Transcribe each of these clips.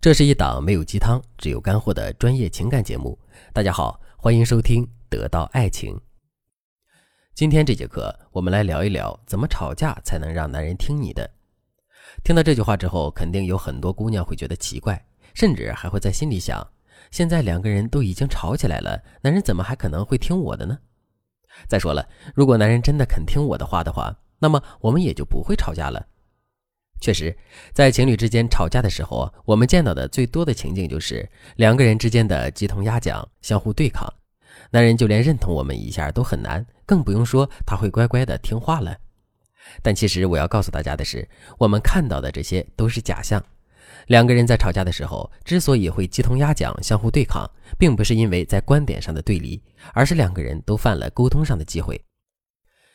这是一档没有鸡汤，只有干货的专业情感节目。大家好，欢迎收听《得到爱情》。今天这节课，我们来聊一聊怎么吵架才能让男人听你的。听到这句话之后，肯定有很多姑娘会觉得奇怪，甚至还会在心里想：现在两个人都已经吵起来了，男人怎么还可能会听我的呢？再说了，如果男人真的肯听我的话的话，那么我们也就不会吵架了。确实，在情侣之间吵架的时候，我们见到的最多的情境就是两个人之间的鸡同鸭讲，相互对抗。男人就连认同我们一下都很难，更不用说他会乖乖的听话了。但其实我要告诉大家的是，我们看到的这些都是假象。两个人在吵架的时候，之所以会鸡同鸭讲、相互对抗，并不是因为在观点上的对立，而是两个人都犯了沟通上的忌讳。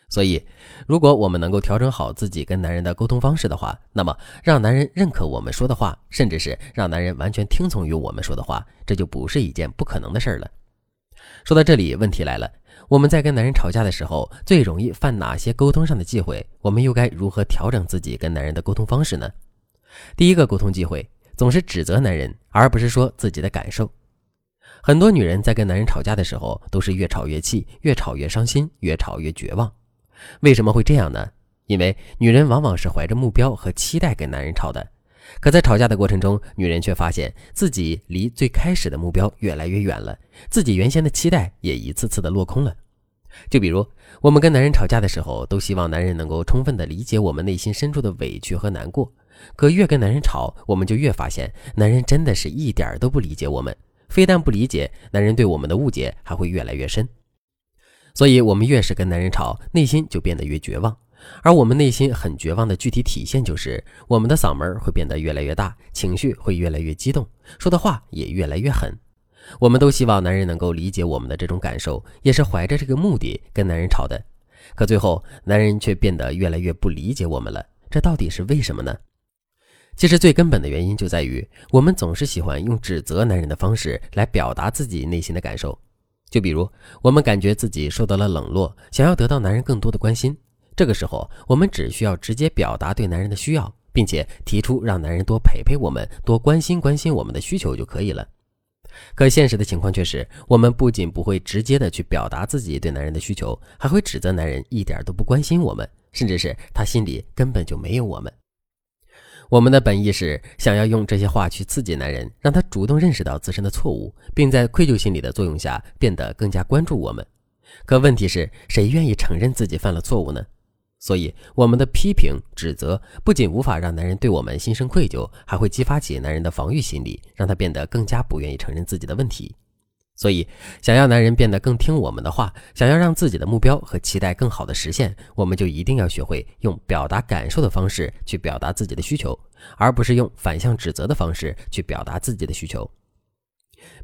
所以，如果我们能够调整好自己跟男人的沟通方式的话，那么让男人认可我们说的话，甚至是让男人完全听从于我们说的话，这就不是一件不可能的事儿了。说到这里，问题来了：我们在跟男人吵架的时候，最容易犯哪些沟通上的忌讳？我们又该如何调整自己跟男人的沟通方式呢？第一个沟通忌讳，总是指责男人，而不是说自己的感受。很多女人在跟男人吵架的时候，都是越吵越气，越吵越伤心，越吵越绝望。为什么会这样呢？因为女人往往是怀着目标和期待跟男人吵的，可在吵架的过程中，女人却发现自己离最开始的目标越来越远了，自己原先的期待也一次次的落空了。就比如我们跟男人吵架的时候，都希望男人能够充分的理解我们内心深处的委屈和难过，可越跟男人吵，我们就越发现男人真的是一点都不理解我们，非但不理解，男人对我们的误解还会越来越深。所以，我们越是跟男人吵，内心就变得越绝望。而我们内心很绝望的具体体现，就是我们的嗓门会变得越来越大，情绪会越来越激动，说的话也越来越狠。我们都希望男人能够理解我们的这种感受，也是怀着这个目的跟男人吵的。可最后，男人却变得越来越不理解我们了。这到底是为什么呢？其实最根本的原因就在于，我们总是喜欢用指责男人的方式来表达自己内心的感受。就比如，我们感觉自己受到了冷落，想要得到男人更多的关心，这个时候，我们只需要直接表达对男人的需要，并且提出让男人多陪陪我们、多关心关心我们的需求就可以了。可现实的情况却是，我们不仅不会直接的去表达自己对男人的需求，还会指责男人一点都不关心我们，甚至是他心里根本就没有我们。我们的本意是想要用这些话去刺激男人，让他主动认识到自身的错误，并在愧疚心理的作用下变得更加关注我们。可问题是谁愿意承认自己犯了错误呢？所以，我们的批评指责不仅无法让男人对我们心生愧疚，还会激发起男人的防御心理，让他变得更加不愿意承认自己的问题。所以，想要男人变得更听我们的话，想要让自己的目标和期待更好的实现，我们就一定要学会用表达感受的方式去表达自己的需求，而不是用反向指责的方式去表达自己的需求。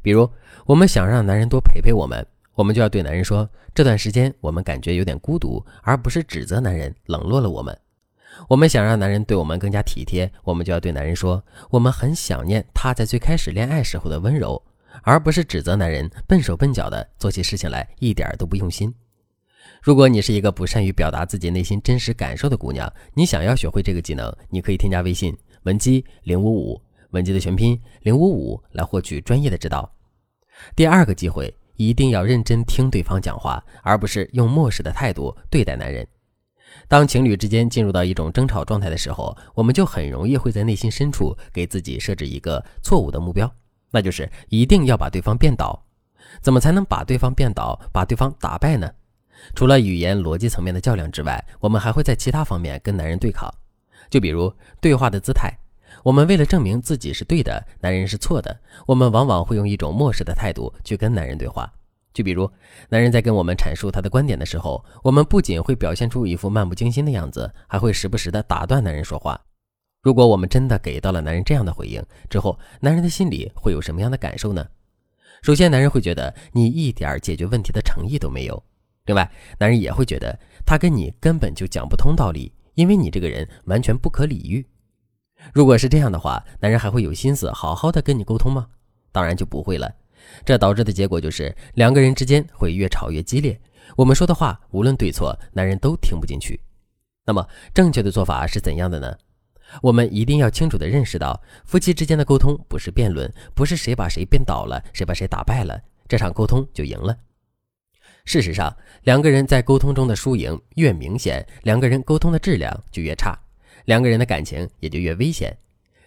比如，我们想让男人多陪陪我们，我们就要对男人说：“这段时间我们感觉有点孤独”，而不是指责男人冷落了我们。我们想让男人对我们更加体贴，我们就要对男人说：“我们很想念他在最开始恋爱时候的温柔。”而不是指责男人笨手笨脚的做起事情来一点都不用心。如果你是一个不善于表达自己内心真实感受的姑娘，你想要学会这个技能，你可以添加微信文姬零五五，文姬的全拼零五五来获取专业的指导。第二个机会，一定要认真听对方讲话，而不是用漠视的态度对待男人。当情侣之间进入到一种争吵状态的时候，我们就很容易会在内心深处给自己设置一个错误的目标。那就是一定要把对方变倒，怎么才能把对方变倒、把对方打败呢？除了语言逻辑层面的较量之外，我们还会在其他方面跟男人对抗。就比如对话的姿态，我们为了证明自己是对的，男人是错的，我们往往会用一种漠视的态度去跟男人对话。就比如男人在跟我们阐述他的观点的时候，我们不仅会表现出一副漫不经心的样子，还会时不时的打断男人说话。如果我们真的给到了男人这样的回应之后，男人的心里会有什么样的感受呢？首先，男人会觉得你一点解决问题的诚意都没有；另外，男人也会觉得他跟你根本就讲不通道理，因为你这个人完全不可理喻。如果是这样的话，男人还会有心思好好的跟你沟通吗？当然就不会了。这导致的结果就是两个人之间会越吵越激烈。我们说的话无论对错，男人都听不进去。那么，正确的做法是怎样的呢？我们一定要清楚地认识到，夫妻之间的沟通不是辩论，不是谁把谁辩倒了，谁把谁打败了，这场沟通就赢了。事实上，两个人在沟通中的输赢越明显，两个人沟通的质量就越差，两个人的感情也就越危险。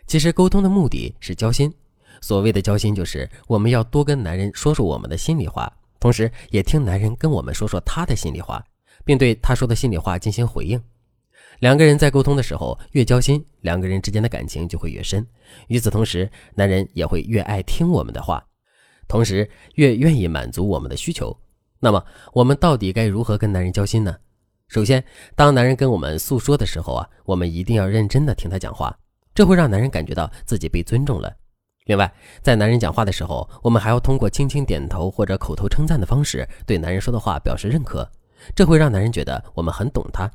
其实，沟通的目的是交心。所谓的交心，就是我们要多跟男人说说我们的心里话，同时也听男人跟我们说说他的心里话，并对他说的心里话进行回应。两个人在沟通的时候越交心，两个人之间的感情就会越深。与此同时，男人也会越爱听我们的话，同时越愿意满足我们的需求。那么，我们到底该如何跟男人交心呢？首先，当男人跟我们诉说的时候啊，我们一定要认真的听他讲话，这会让男人感觉到自己被尊重了。另外，在男人讲话的时候，我们还要通过轻轻点头或者口头称赞的方式，对男人说的话表示认可，这会让男人觉得我们很懂他。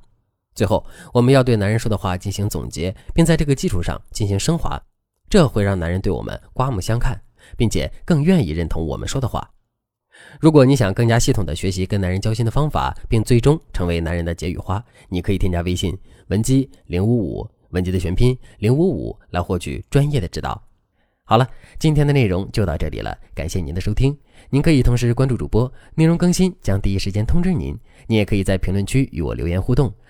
最后，我们要对男人说的话进行总结，并在这个基础上进行升华，这会让男人对我们刮目相看，并且更愿意认同我们说的话。如果你想更加系统的学习跟男人交心的方法，并最终成为男人的解语花，你可以添加微信文姬零五五，文姬的全拼零五五，来获取专业的指导。好了，今天的内容就到这里了，感谢您的收听。您可以同时关注主播，内容更新将第一时间通知您。您也可以在评论区与我留言互动，